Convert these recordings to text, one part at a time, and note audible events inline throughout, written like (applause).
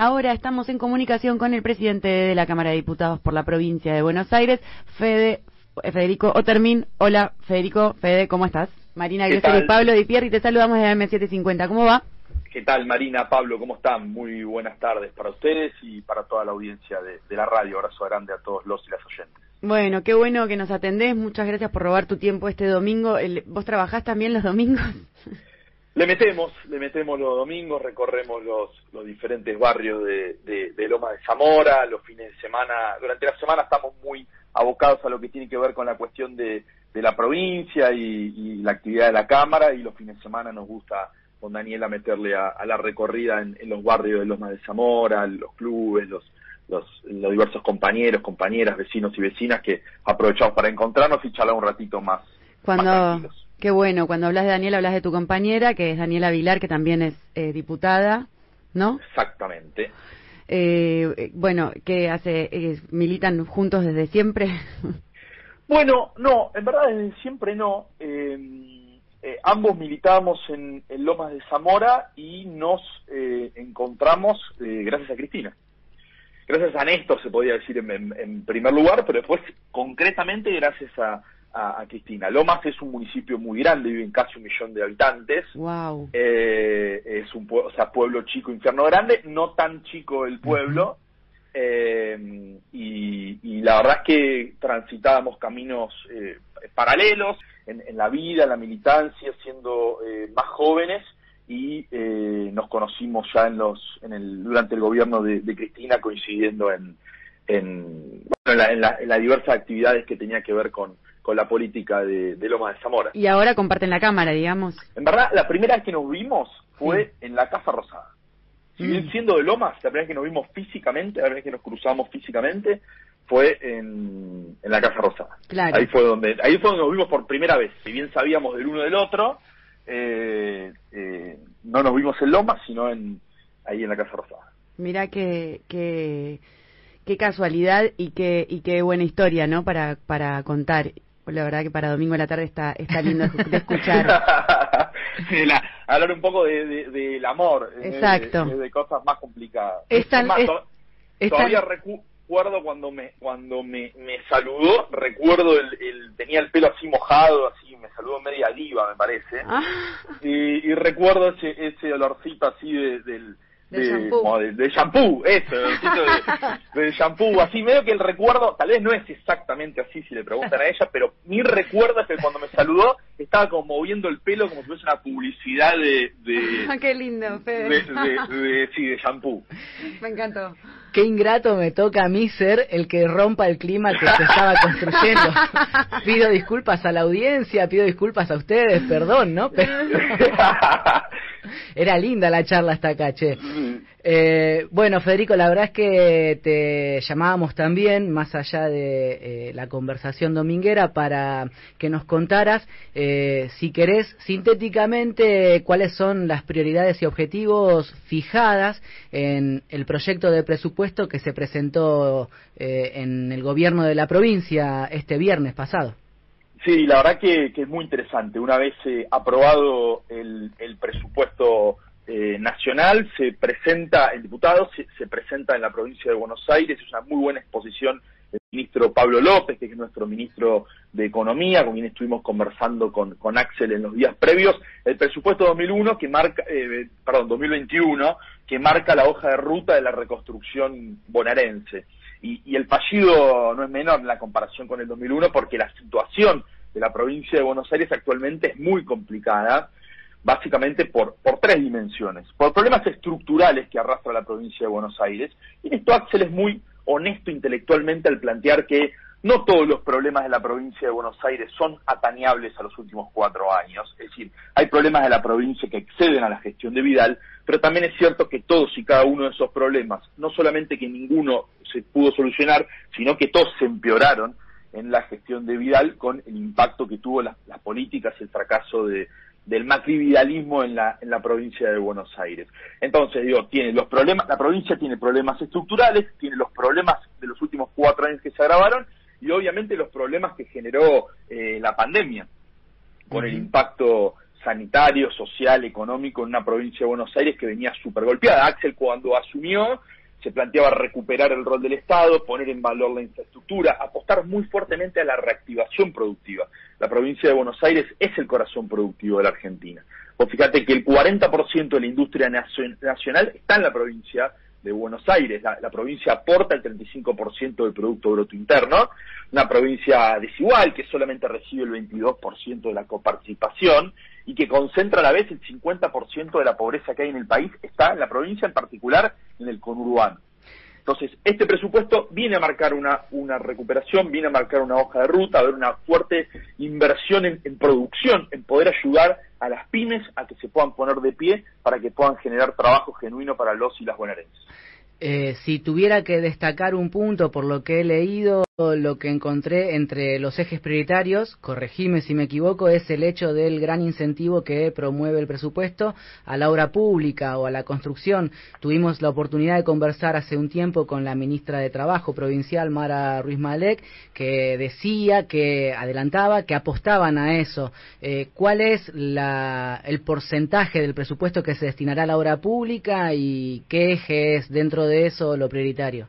ahora estamos en comunicación con el presidente de la Cámara de Diputados por la provincia de Buenos Aires, Fede, Federico Otermin. Hola, Federico, Fede, ¿cómo estás? Marina Grosero y Pablo Di Pierri, te saludamos de AM750. ¿Cómo va? ¿Qué tal, Marina, Pablo? ¿Cómo están? Muy buenas tardes para ustedes y para toda la audiencia de, la radio. Abrazo grande a todos los y las oyentes. Bueno, qué bueno que nos atendés. Muchas gracias por robar tu tiempo este domingo. ¿Vos trabajás también los domingos? (laughs) Le metemos, le metemos los domingos, recorremos los, los diferentes barrios de, de, Loma de Zamora, los fines de semana, durante la semana estamos muy abocados a lo que tiene que ver con la cuestión de, de la provincia y, la actividad de la Cámara y los fines de semana nos gusta con Daniela meterle a, la recorrida en, los barrios de Loma de Zamora, los clubes, los, los, los, diversos compañeros, compañeras, vecinos y vecinas que aprovechamos para encontrarnos y charlar un ratito más. Cuando, Qué bueno, cuando hablas de Daniela hablas de tu compañera, que es Daniela Vilar, que también es eh, diputada, ¿no? Exactamente. Eh, eh, bueno, ¿qué hace? ¿Militan juntos desde siempre? (laughs) bueno, no, en verdad desde siempre no. ambos militábamos en, Lomas de Zamora y nos encontramos gracias a Cristina. Gracias a Néstor, se podía decir en primer lugar, pero después concretamente gracias a a, Cristina. Lomas es un municipio muy grande, viven casi un millón de habitantes. Wow. Eh, es un o sea, pueblo chico, infierno grande, no tan chico el pueblo. Eh, y, la verdad es que transitábamos caminos eh, paralelos en, la vida, en la militancia, siendo más jóvenes y nos conocimos ya en los en el durante el gobierno de, Cristina coincidiendo en en, en, la, en las diversas actividades que tenía que ver con con la política de, Loma de Zamora. Y ahora comparten la cámara, digamos. En verdad, la primera vez que nos vimos fue en la Casa Rosada. Si bien mm. siendo de Lomas, la primera vez que nos vimos físicamente, la primera vez que nos cruzamos físicamente, fue en, la Casa Rosada. Claro. Ahí fue donde ahí fue donde nos vimos por primera vez. Si bien sabíamos del uno del otro, eh, eh, no nos vimos en Lomas, sino en ahí en la Casa Rosada. Mira que, que qué casualidad y qué y qué buena historia, ¿no? Para para contar. Pues la verdad que para domingo de la tarde está, está lindo de escuchar. (laughs) hablar un poco del de, amor. Eh, Exacto. De, cosas más complicadas. todavía recuerdo cuando me cuando me, me saludó, recuerdo el, tenía el pelo así mojado, así me saludó media diva, me parece. Ah. Y, recuerdo ese ese olorcito así del de, shampoo. De, shampoo, eso, de, (laughs) shampoo, así medio que el recuerdo, tal vez no es exactamente así si le preguntan a ella, pero mi recuerdo es que cuando me saludó estaba como moviendo el pelo como si fuese una publicidad de... de ah, Qué lindo, Fede. De, sí, de shampoo. Me encantó. Qué ingrato me toca a mí ser el que rompa el clima que se estaba construyendo. (laughs) pido disculpas a la audiencia, pido disculpas a ustedes, perdón, ¿no? (laughs) Pero... Era linda la charla hasta acá, che. Eh, bueno, Federico, la verdad es que te llamábamos también, más allá de eh, la conversación dominguera, para que nos contaras, eh, si querés, sintéticamente, cuáles son las prioridades y objetivos fijadas en el proyecto de presupuesto que se presentó en el gobierno de la provincia este viernes pasado. Sí, la verdad que, es muy interesante. Una vez eh, aprobado el, presupuesto eh, nacional, se presenta, el diputado se, presenta en la provincia de Buenos Aires, es una muy buena exposición del ministro Pablo López, que es nuestro ministro de Economía, con quien estuvimos conversando con, con Axel en los días previos, el presupuesto 2001 que marca, eh, perdón, 2021, que marca la hoja de ruta de la reconstrucción bonaerense. Y, el fallido no es menor en la comparación con el 2001 porque la situación de la provincia de Buenos Aires actualmente es muy complicada, básicamente por, por tres dimensiones. Por problemas estructurales que arrastra la provincia de Buenos Aires. Y en esto Axel es muy honesto intelectualmente al plantear que no todos los problemas de la provincia de Buenos Aires son atañables a los últimos cuatro años. Es decir, hay problemas de la provincia que exceden a la gestión de Vidal, pero también es cierto que todos y cada uno de esos problemas, no solamente que ninguno se pudo solucionar, sino que todos se empeoraron en la gestión de Vidal con el impacto que tuvo las, políticas y el fracaso de, del macrividalismo en la, en la provincia de Buenos Aires. Entonces, digo, tiene los problemas, la provincia tiene problemas estructurales, tiene los problemas de los últimos cuatro años que se agravaron y obviamente los problemas que generó eh, la pandemia, con el impacto sanitario, social, económico en una provincia de Buenos Aires que venía súper golpeada. Axel cuando asumió se planteaba recuperar el rol del Estado, poner en valor la infraestructura, apostar muy fuertemente a la reactivación productiva. La provincia de Buenos Aires es el corazón productivo de la Argentina. Pues fíjate que el 40% de la industria nacional está en la provincia de Buenos Aires. La, provincia aporta el 35% del Producto Bruto Interno, una provincia desigual que solamente recibe el 22% de la coparticipación y que concentra a la vez el 50% de la pobreza que hay en el país, está en la provincia en particular en el conurbano. Entonces, este presupuesto viene a marcar una, una recuperación, viene a marcar una hoja de ruta, a ver una fuerte inversión en, producción, en poder ayudar a las pymes a que se puedan poner de pie para que puedan generar trabajo genuino para los y las bonaerenses. Eh, si tuviera que destacar un punto por lo que he leído, lo que encontré entre los ejes prioritarios, corregime si me equivoco, es el hecho del gran incentivo que promueve el presupuesto a la obra pública o a la construcción. Tuvimos la oportunidad de conversar hace un tiempo con la ministra de Trabajo provincial, Mara Ruiz Malek, que decía, que adelantaba, que apostaban a eso. Eh, ¿Cuál es la, el porcentaje del presupuesto que se destinará a la obra pública y qué eje es dentro de eso lo prioritario?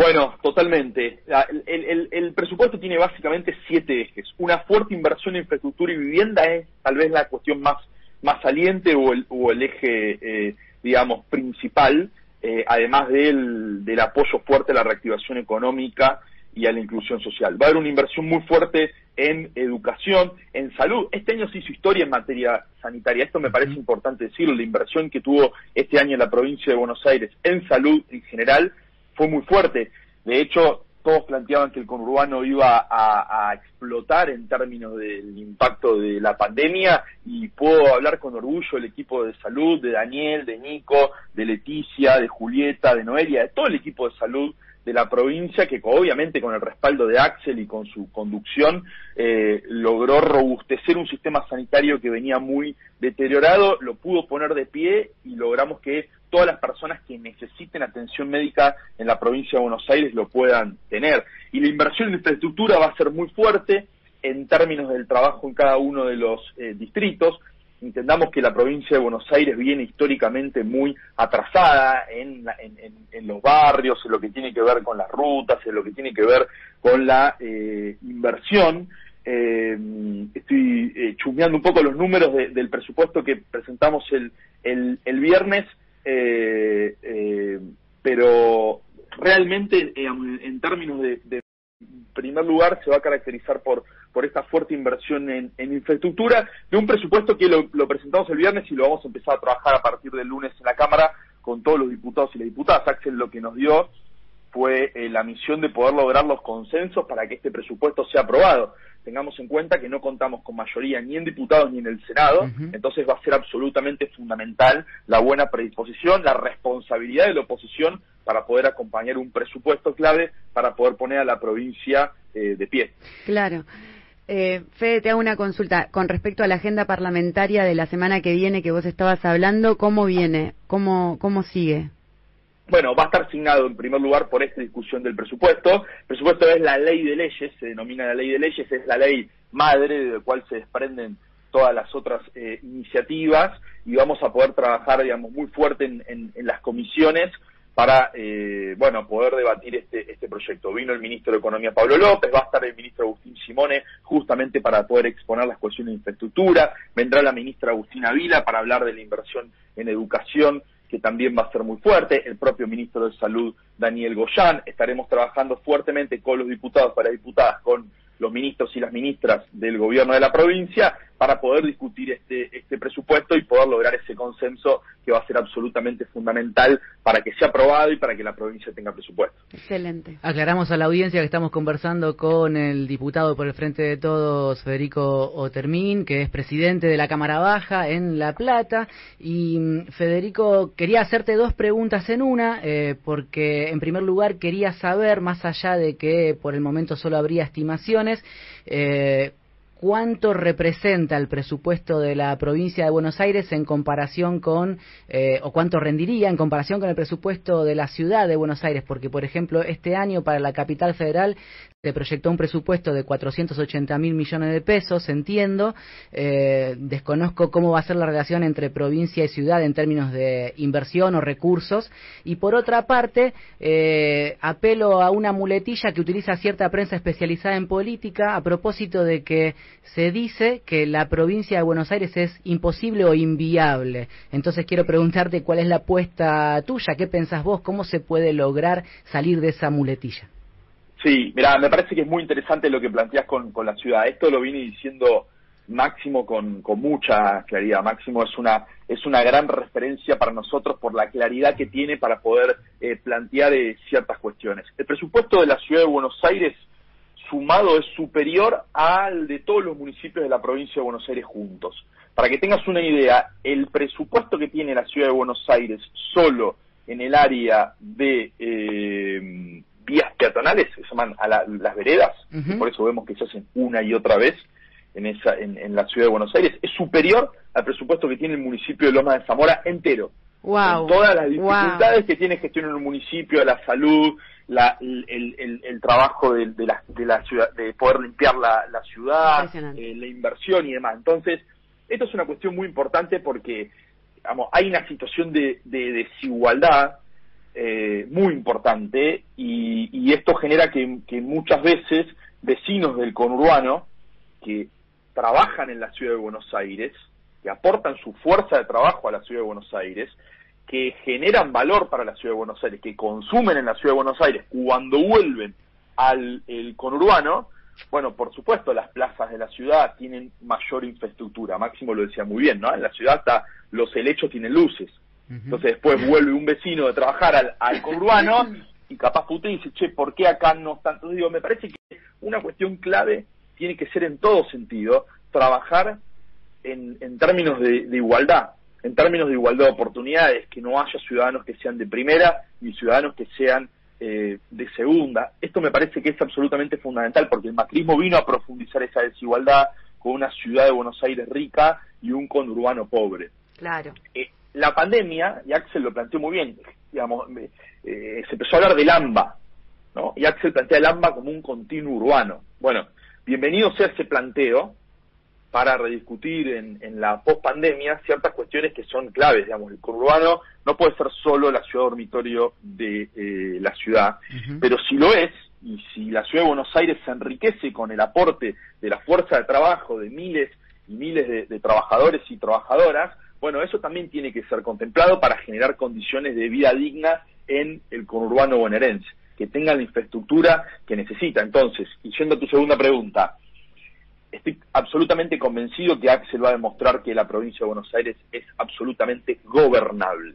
Bueno, totalmente. El, presupuesto tiene básicamente siete ejes. Una fuerte inversión en infraestructura y vivienda es tal vez la cuestión más, más saliente o el, o el eje, eh, digamos, principal, eh, además del, del apoyo fuerte a la reactivación económica y a la inclusión social. Va a haber una inversión muy fuerte en educación, en salud. Este año se hizo historia en materia sanitaria. Esto me parece importante decirlo. La inversión que tuvo este año en la provincia de Buenos Aires en salud en general fue muy fuerte. De hecho, todos planteaban que el conurbano iba a, explotar en términos del impacto de la pandemia y puedo hablar con orgullo del equipo de salud, de Daniel, de Nico, de Leticia, de Julieta, de Noelia, de todo el equipo de salud de la provincia que obviamente con el respaldo de Axel y con su conducción eh, logró robustecer un sistema sanitario que venía muy deteriorado, lo pudo poner de pie y logramos que todas las personas que necesiten atención médica en la provincia de Buenos Aires lo puedan tener. Y la inversión en infraestructura va a ser muy fuerte en términos del trabajo en cada uno de los eh, distritos. Entendamos que la provincia de Buenos Aires viene históricamente muy atrasada en, los barrios, en lo que tiene que ver con las rutas, en lo que tiene que ver con la eh, inversión. Eh, estoy eh, chumeando un poco los números del presupuesto que presentamos el, el viernes eh, eh, pero realmente en, términos de, primer lugar se va a caracterizar por por esta fuerte inversión en, infraestructura de un presupuesto que lo, presentamos el viernes y lo vamos a empezar a trabajar a partir del lunes en la Cámara con todos los diputados y las diputadas. Axel lo que nos dio fue eh, la misión de poder lograr los consensos para que este presupuesto sea aprobado tengamos en cuenta que no contamos con mayoría ni en diputados ni en el Senado, entonces va a ser absolutamente fundamental la buena predisposición, la responsabilidad de la oposición para poder acompañar un presupuesto clave para poder poner a la provincia eh, de pie. Claro. Eh, Fede, te hago una consulta con respecto a la agenda parlamentaria de la semana que viene que vos estabas hablando. ¿Cómo viene? ¿Cómo, cómo sigue? Bueno, va a estar asignado en primer lugar por esta discusión del presupuesto. El presupuesto es la ley de leyes, se denomina la ley de leyes, es la ley madre de la cual se desprenden todas las otras eh, iniciativas y vamos a poder trabajar, digamos, muy fuerte en, las comisiones para, eh, bueno, poder debatir este, este proyecto. Vino el ministro de Economía Pablo López, va a estar el ministro Agustín Simone justamente para poder exponer las cuestiones de infraestructura, vendrá la ministra Agustina Vila para hablar de la inversión en educación que también va a ser muy fuerte, el propio ministro de Salud, Daniel Goyán, estaremos trabajando fuertemente con los diputados para diputadas, con los ministros y las ministras del gobierno de la provincia para poder discutir este, este presupuesto y poder lograr ese consenso que va a ser absolutamente fundamental para que sea aprobado y para que la provincia tenga presupuesto. Excelente. Aclaramos a la audiencia que estamos conversando con el diputado por el Frente de Todos, Federico Otermín, que es presidente de la Cámara Baja en La Plata. Y mm, Federico, quería hacerte dos preguntas en una, eh, porque en primer lugar quería saber, más allá de que por el momento solo habría estimaciones, eh, cuánto representa el presupuesto de la provincia de Buenos Aires en comparación con, eh, o cuánto rendiría en comparación con el presupuesto de la ciudad de Buenos Aires, porque, por ejemplo, este año para la capital federal se proyectó un presupuesto de 480 mil millones de pesos, entiendo. Eh, desconozco cómo va a ser la relación entre provincia y ciudad en términos de inversión o recursos. Y por otra parte, eh, apelo a una muletilla que utiliza cierta prensa especializada en política a propósito de que se dice que la provincia de Buenos Aires es imposible o inviable. Entonces quiero preguntarte cuál es la apuesta tuya, qué pensás vos, cómo se puede lograr salir de esa muletilla. Sí, mira, me parece que es muy interesante lo que planteas con, con la ciudad. Esto lo vine diciendo Máximo con, con, mucha claridad. Máximo es una, es una gran referencia para nosotros por la claridad que tiene para poder eh, plantear eh, ciertas cuestiones. El presupuesto de la ciudad de Buenos Aires sumado es superior al de todos los municipios de la provincia de Buenos Aires juntos. Para que tengas una idea, el presupuesto que tiene la ciudad de Buenos Aires solo en el área de eh, vías peatonales, se llaman a las veredas, por eso vemos que se hacen una y otra vez en, esa, en, la ciudad de Buenos Aires, es superior al presupuesto que tiene el municipio de Loma de Zamora entero. Wow. todas las dificultades que tiene gestión en un municipio, la salud, la, el, trabajo de, la, de la ciudad, de poder limpiar la, ciudad, eh, la inversión y demás. Entonces, esto es una cuestión muy importante porque digamos, hay una situación de, de desigualdad eh, muy importante y, esto genera que, muchas veces vecinos del conurbano que trabajan en la ciudad de Buenos Aires, que aportan su fuerza de trabajo a la ciudad de Buenos Aires, que generan valor para la ciudad de Buenos Aires, que consumen en la ciudad de Buenos Aires, cuando vuelven al conurbano, bueno, por supuesto, las plazas de la ciudad tienen mayor infraestructura. Máximo lo decía muy bien, ¿no? En la ciudad hasta los helechos tienen luces. Entonces después vuelve un vecino de trabajar al, al conurbano y capaz puta y dice, che, ¿por qué acá no están? Entonces digo, me parece que una cuestión clave tiene que ser en todo sentido trabajar en, en términos de, igualdad, en términos de igualdad de oportunidades, que no haya ciudadanos que sean de primera y ciudadanos que sean eh, de segunda. Esto me parece que es absolutamente fundamental porque el macrismo vino a profundizar esa desigualdad con una ciudad de Buenos Aires rica y un conurbano pobre. Claro. Eh, la pandemia, y Axel lo planteó muy bien, digamos, eh, se empezó a hablar del AMBA, ¿no? Y Axel plantea el AMBA como un continuo urbano. Bueno, bienvenido sea ese planteo para rediscutir en, en la pospandemia ciertas cuestiones que son claves, digamos, el conurbano no puede ser solo la ciudad dormitorio de eh, la ciudad, pero si lo es, y si la ciudad de Buenos Aires se enriquece con el aporte de la fuerza de trabajo de miles y miles de trabajadores y trabajadoras, bueno, eso también tiene que ser contemplado para generar condiciones de vida digna en el conurbano bonaerense, que tengan la infraestructura que necesita. Entonces, y yendo a tu segunda pregunta, estoy absolutamente convencido que Axel va a demostrar que la provincia de Buenos Aires es absolutamente gobernable.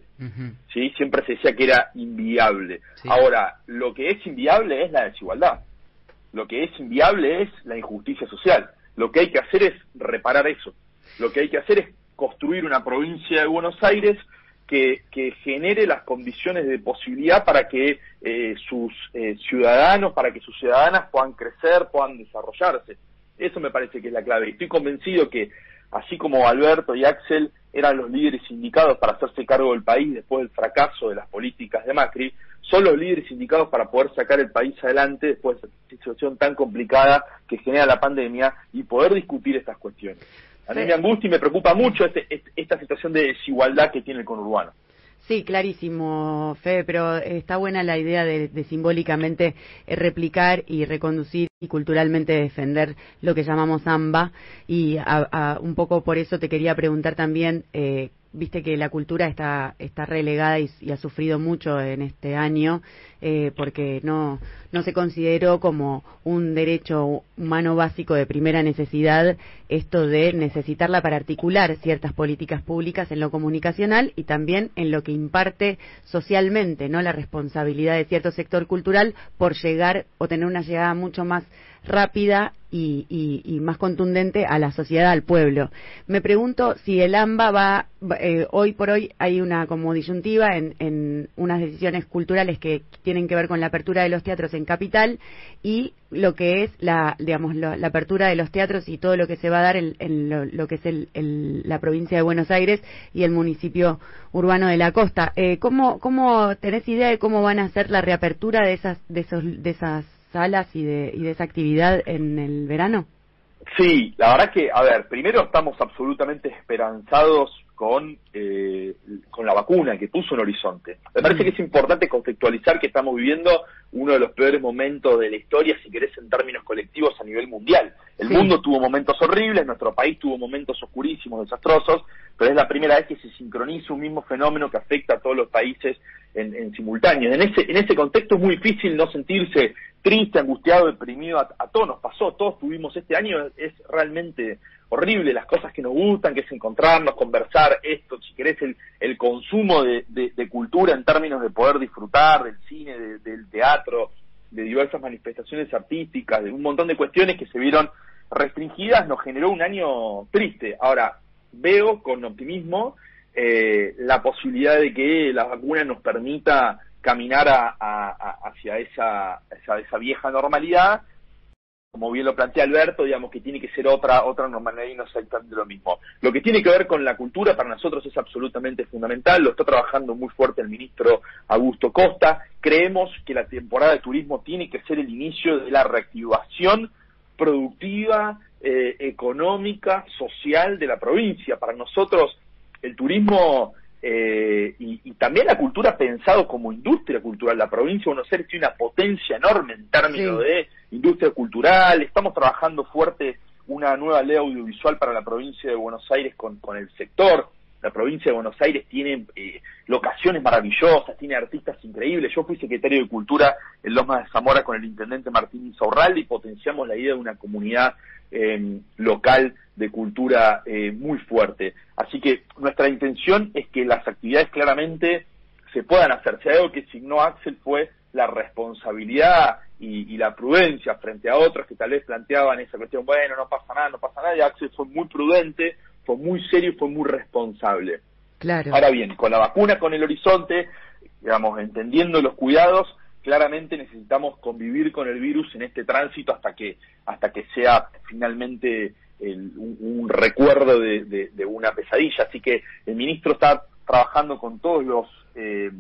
¿sí? Siempre se decía que era inviable. Ahora, lo que es inviable es la desigualdad. Lo que es inviable es la injusticia social. Lo que hay que hacer es reparar eso. Lo que hay que hacer es construir una provincia de Buenos Aires que, genere las condiciones de posibilidad para que eh, sus eh, ciudadanos, para que sus ciudadanas puedan crecer, puedan desarrollarse. Eso me parece que es la clave. Estoy convencido que, así como Alberto y Axel eran los líderes indicados para hacerse cargo del país después del fracaso de las políticas de Macri, son los líderes indicados para poder sacar el país adelante después de esta situación tan complicada que genera la pandemia y poder discutir estas cuestiones. A mí me angustia y me preocupa mucho este, este, esta situación de desigualdad que tiene el conurbano. Sí, clarísimo, Fede, pero está buena la idea de, simbólicamente eh, replicar y reconducir y culturalmente defender lo que llamamos AMBA. Y un poco por eso te quería preguntar también eh, viste que la cultura está, está relegada y, ha sufrido mucho en este año eh, porque no, no se consideró como un derecho humano básico de primera necesidad esto de necesitarla para articular ciertas políticas públicas en lo comunicacional y también en lo que imparte socialmente, ¿no? La responsabilidad de cierto sector cultural por llegar o tener una llegada mucho más rápida y, más contundente a la sociedad, al pueblo. Me pregunto si el AMBA va, eh, hoy por hoy hay una como disyuntiva en, en, unas decisiones culturales que tienen que ver con la apertura de los teatros en capital y lo que es la, digamos, la, apertura de los teatros y todo lo que se va a dar en, lo, que es el, la provincia de Buenos Aires y el municipio urbano de la costa. Eh, ¿cómo, ¿Cómo tenés idea de cómo van a ser la reapertura de esas, de esos, de esas salas y de, y de esa actividad en el verano? Sí, la verdad que, a ver, primero estamos absolutamente esperanzados con, eh, con la vacuna que puso en Horizonte. Me parece que es importante conceptualizar que estamos viviendo uno de los peores momentos de la historia, si querés, en términos colectivos a nivel mundial. El mundo tuvo momentos horribles, nuestro país tuvo momentos oscurísimos, desastrosos, pero es la primera vez que se sincroniza un mismo fenómeno que afecta a todos los países en, simultáneo. En ese, en ese contexto es muy difícil no sentirse triste, angustiado, deprimido. A, a todos nos pasó, todos tuvimos este año, es realmente horrible, las cosas que nos gustan, que es encontrarnos, conversar, esto, si querés, el, consumo de, cultura en términos de poder disfrutar del cine, del teatro, de diversas manifestaciones artísticas, de un montón de cuestiones que se vieron restringidas, nos generó un año triste. Ahora, veo con optimismo eh, la posibilidad de que la vacuna nos permita caminar hacia esa, esa vieja normalidad como bien lo plantea Alberto, digamos que tiene que ser otra otra normalidad y no exactamente lo mismo. Lo que tiene que ver con la cultura para nosotros es absolutamente fundamental, lo está trabajando muy fuerte el ministro Augusto Costa. Creemos que la temporada de turismo tiene que ser el inicio de la reactivación productiva, eh, económica, social de la provincia. Para nosotros el turismo eh, y, también la cultura pensado como industria cultural. La provincia de Buenos Aires tiene una potencia enorme en términos de industria cultural. Estamos trabajando fuerte una nueva ley audiovisual para la provincia de Buenos Aires con, con el sector. La provincia de Buenos Aires tiene eh, locaciones maravillosas, tiene artistas increíbles. Yo fui secretario de Cultura en Loma de Zamora con el intendente Martín Insaurralde y potenciamos la idea de una comunidad eh, local de cultura eh, muy fuerte. Así que nuestra intención es que las actividades claramente se puedan hacer. Si algo que signó Axel fue la responsabilidad y, la prudencia frente a otros que tal vez planteaban esa cuestión, bueno, no pasa nada, no pasa nada, y Axel fue muy prudente, fue muy serio y fue muy responsable. Claro. Ahora bien, con la vacuna, con el horizonte, digamos, entendiendo los cuidados, claramente necesitamos convivir con el virus en este tránsito hasta que hasta que sea finalmente un, recuerdo de, una pesadilla. Así que el ministro está trabajando con todos los eh,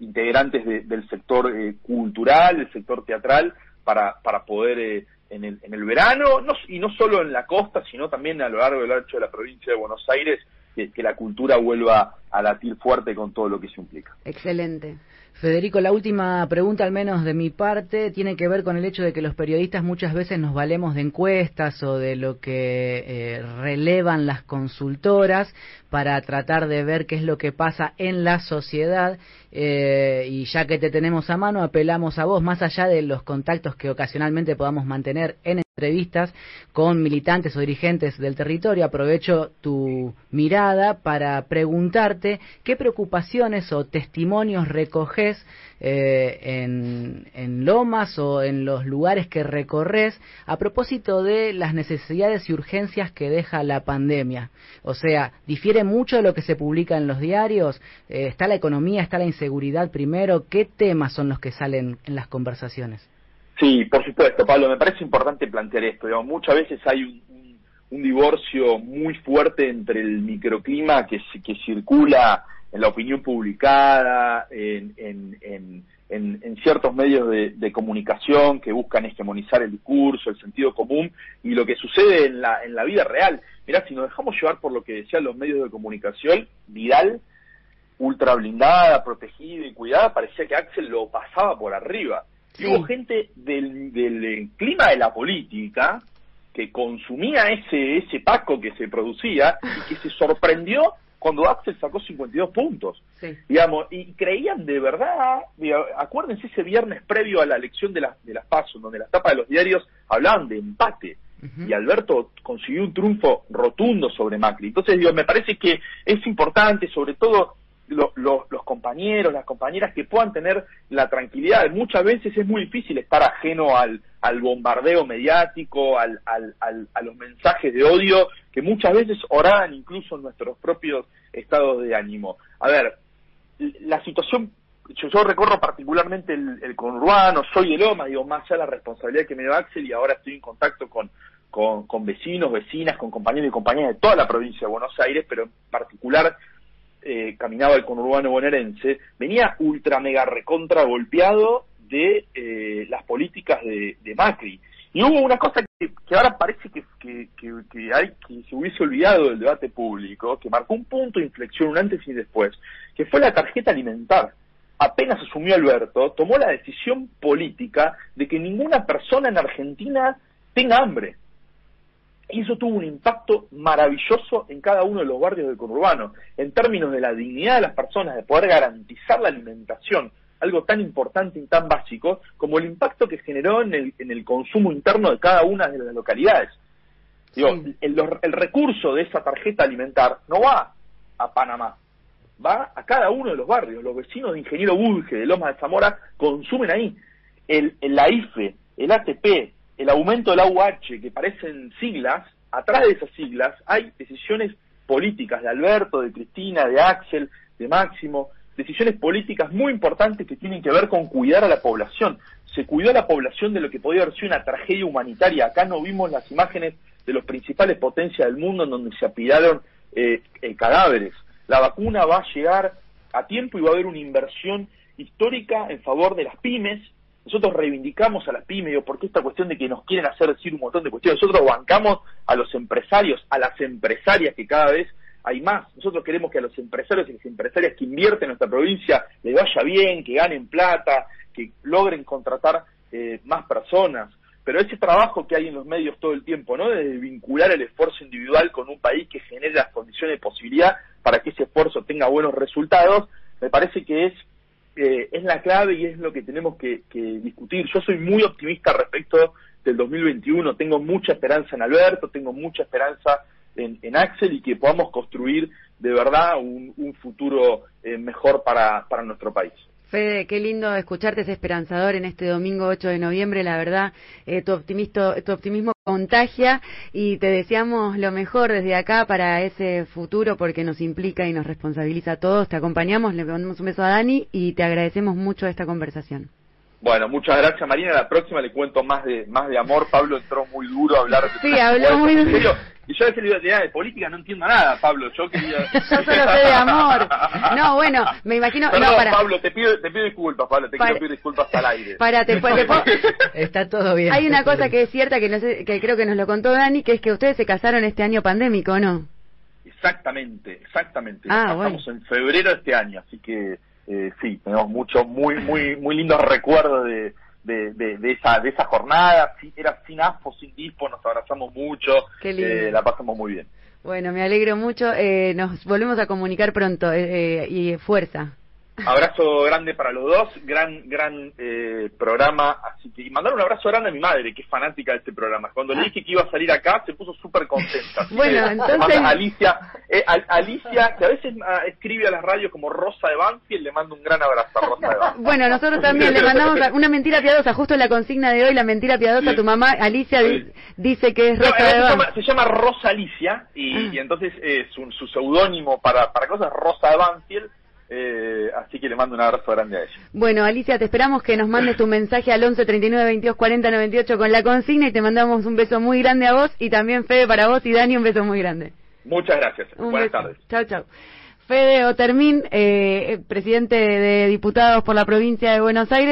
integrantes del sector eh, cultural, del sector teatral, para, para poder eh, en, el, en el verano, no, y no solo en la costa, sino también a lo largo del ancho de la provincia de Buenos Aires, que la cultura vuelva a latir fuerte con todo lo que se implica. Excelente. Federico, la última pregunta, al menos de mi parte, tiene que ver con el hecho de que los periodistas muchas veces nos valemos de encuestas o de lo que eh, relevan las consultoras para tratar de ver qué es lo que pasa en la sociedad. Eh, y ya que te tenemos a mano, apelamos a vos, más allá de los contactos que ocasionalmente podamos mantener en entrevistas con militantes o dirigentes del territorio. Aprovecho tu mirada para preguntarte qué preocupaciones o testimonios eh, en, Lomas o en los lugares que recorres a propósito de las necesidades y urgencias que deja la pandemia. O sea, difiere mucho de lo que se publica en los diarios. Eh, está la economía, está la inseguridad primero. ¿Qué temas son los que salen en las conversaciones? Sí, por supuesto, Pablo, me parece importante plantear esto. muchas veces hay un, divorcio muy fuerte entre el microclima que, que circula en la opinión publicada, en, en, ciertos medios de, comunicación que buscan hegemonizar el discurso, el sentido común, y lo que sucede en la, en la vida real. Mirá, si nos dejamos llevar por lo que decían los medios de comunicación, Vidal, ultra blindada, protegida y cuidada, parecía que Axel lo pasaba por arriba. Y hubo gente del, del clima de la política que consumía ese, ese paco que se producía y que se sorprendió cuando Axel sacó 52 puntos. Digamos, y creían de verdad, acuérdense ese viernes previo a la elección de, la, de las PASO, donde las tapas de los diarios hablaban de empate. Y Alberto consiguió un triunfo rotundo sobre Macri. Entonces, digo, me parece que es importante, sobre todo los compañeros, las compañeras que puedan tener la tranquilidad. Muchas veces es muy difícil estar ajeno al, al bombardeo mediático, al, a los mensajes de odio que muchas veces oraban incluso en nuestros propios estados de ánimo. A ver, la situación, yo, recorro particularmente el, conurbano, soy de Loma, digo, más allá de la responsabilidad que me dio Axel y ahora estoy en contacto con, con, vecinos, vecinas, con compañeros y compañeras de toda la provincia de Buenos Aires, pero en particular eh, caminaba el conurbano bonaerense, venía ultra mega recontra golpeado de eh, las políticas de, Macri. Y hubo una cosa que, ahora parece que, que, hay que se hubiese olvidado del debate público, que marcó un punto de inflexión, un antes y después, que fue la tarjeta alimentar. Apenas asumió Alberto, tomó la decisión política de que ninguna persona en Argentina tenga hambre. Y eso tuvo un impacto maravilloso en cada uno de los barrios del conurbano, en términos de la dignidad de las personas, de poder garantizar la alimentación, algo tan importante y tan básico como el impacto que generó en el, en el consumo interno de cada una de las localidades. Digo, el, recurso de esa tarjeta alimentar no va a Panamá, va a cada uno de los barrios. Los vecinos de Ingeniero Bulge, de Lomas de Zamora, consumen ahí. El, el, la IFE, el ATP, el aumento del AUH, que parecen siglas, atrás de esas siglas hay decisiones políticas de Alberto, de Cristina, de Axel, de Máximo, decisiones políticas muy importantes que tienen que ver con cuidar a la población. Se cuidó a la población de lo que podía haber sido una tragedia humanitaria. Acá no vimos las imágenes de los principales potencias del mundo en donde se apilaron eh, eh, cadáveres. La vacuna va a llegar a tiempo y va a haber una inversión histórica en favor de las pymes. Nosotros reivindicamos a las pymes, porque esta cuestión de que nos quieren hacer decir un montón de cuestiones, nosotros bancamos a los empresarios, a las empresarias que cada vez hay más. Nosotros queremos que a los empresarios y las empresarias que invierten en nuestra provincia les vaya bien, que ganen plata, que logren contratar eh, más personas. Pero ese trabajo que hay en los medios todo el tiempo, ¿no? De vincular el esfuerzo individual con un país que genere las condiciones de posibilidad para que ese esfuerzo tenga buenos resultados, me parece que es, eh, es la clave y es lo que tenemos que, que discutir. Yo soy muy optimista respecto del 2021, tengo mucha esperanza en Alberto, tengo mucha esperanza en, Axel y que podamos construir de verdad un, futuro eh, mejor para nuestro país. Fede, qué lindo escucharte, es esperanzador en este domingo 8 de noviembre, la verdad, eh, tu, optimisto, tu optimismo contagia y te deseamos lo mejor desde acá para ese futuro porque nos implica y nos responsabiliza a todos. Te acompañamos, le mandamos un beso a Dani y te agradecemos mucho esta conversación. Bueno, muchas gracias Marina. La próxima le cuento más de más de amor. Pablo entró muy duro a hablar de Sí, habló (laughs) muy duro. Y yo a veces le digo, de política no entiendo nada, Pablo. Yo quería... (laughs) yo solo sé de amor. No, bueno, me imagino... no, para... Pablo, te pido, te pido disculpas, Pablo. Te quiero pedir disculpas al aire. (laughs) Para, te, (laughs) Está todo bien. Hay una cosa que es cierta, que, no sé, que creo que nos lo contó Dani, que es que ustedes se casaron este año pandémico, ¿no? Exactamente, exactamente. Ah, Estamos en febrero de este año, así que eh, sí, tenemos muchos, muy, muy, muy lindos recuerdos de de, de, esa de esa jornada, era sin afo, sin dispo, nos abrazamos mucho, eh, la pasamos muy bien. Bueno, me alegro mucho, eh, nos volvemos a comunicar pronto eh, y fuerza. Abrazo grande para los dos, gran gran eh, programa, así que y mandar un abrazo grande a mi madre, que es fanática de este programa. Cuando le dije que iba a salir acá, se puso súper contenta. bueno, entonces... Alicia, eh, Alicia, que a veces ah, escribe a las radios como Rosa de Banfield, le mando un gran abrazo a Rosa de Banfield. bueno, nosotros también le mandamos una mentira piadosa, justo la consigna de hoy, la mentira piadosa, tu mamá Alicia dice que es Rosa de Banfield. Se llama, Rosa Alicia, y, ah. y entonces es su seudónimo para, para cosas Rosa de Banfield eh, así que le mando un abrazo grande a ella. Bueno, Alicia, te esperamos que nos mandes tu mensaje al 11 39 22 40 98 con la consigna y te mandamos un beso muy grande a vos y también Fede para vos y Dani un beso muy grande. Muchas gracias. Buenas tardes. Chao, chao. Fede Otermín, eh, presidente de Diputados por la provincia de Buenos Aires.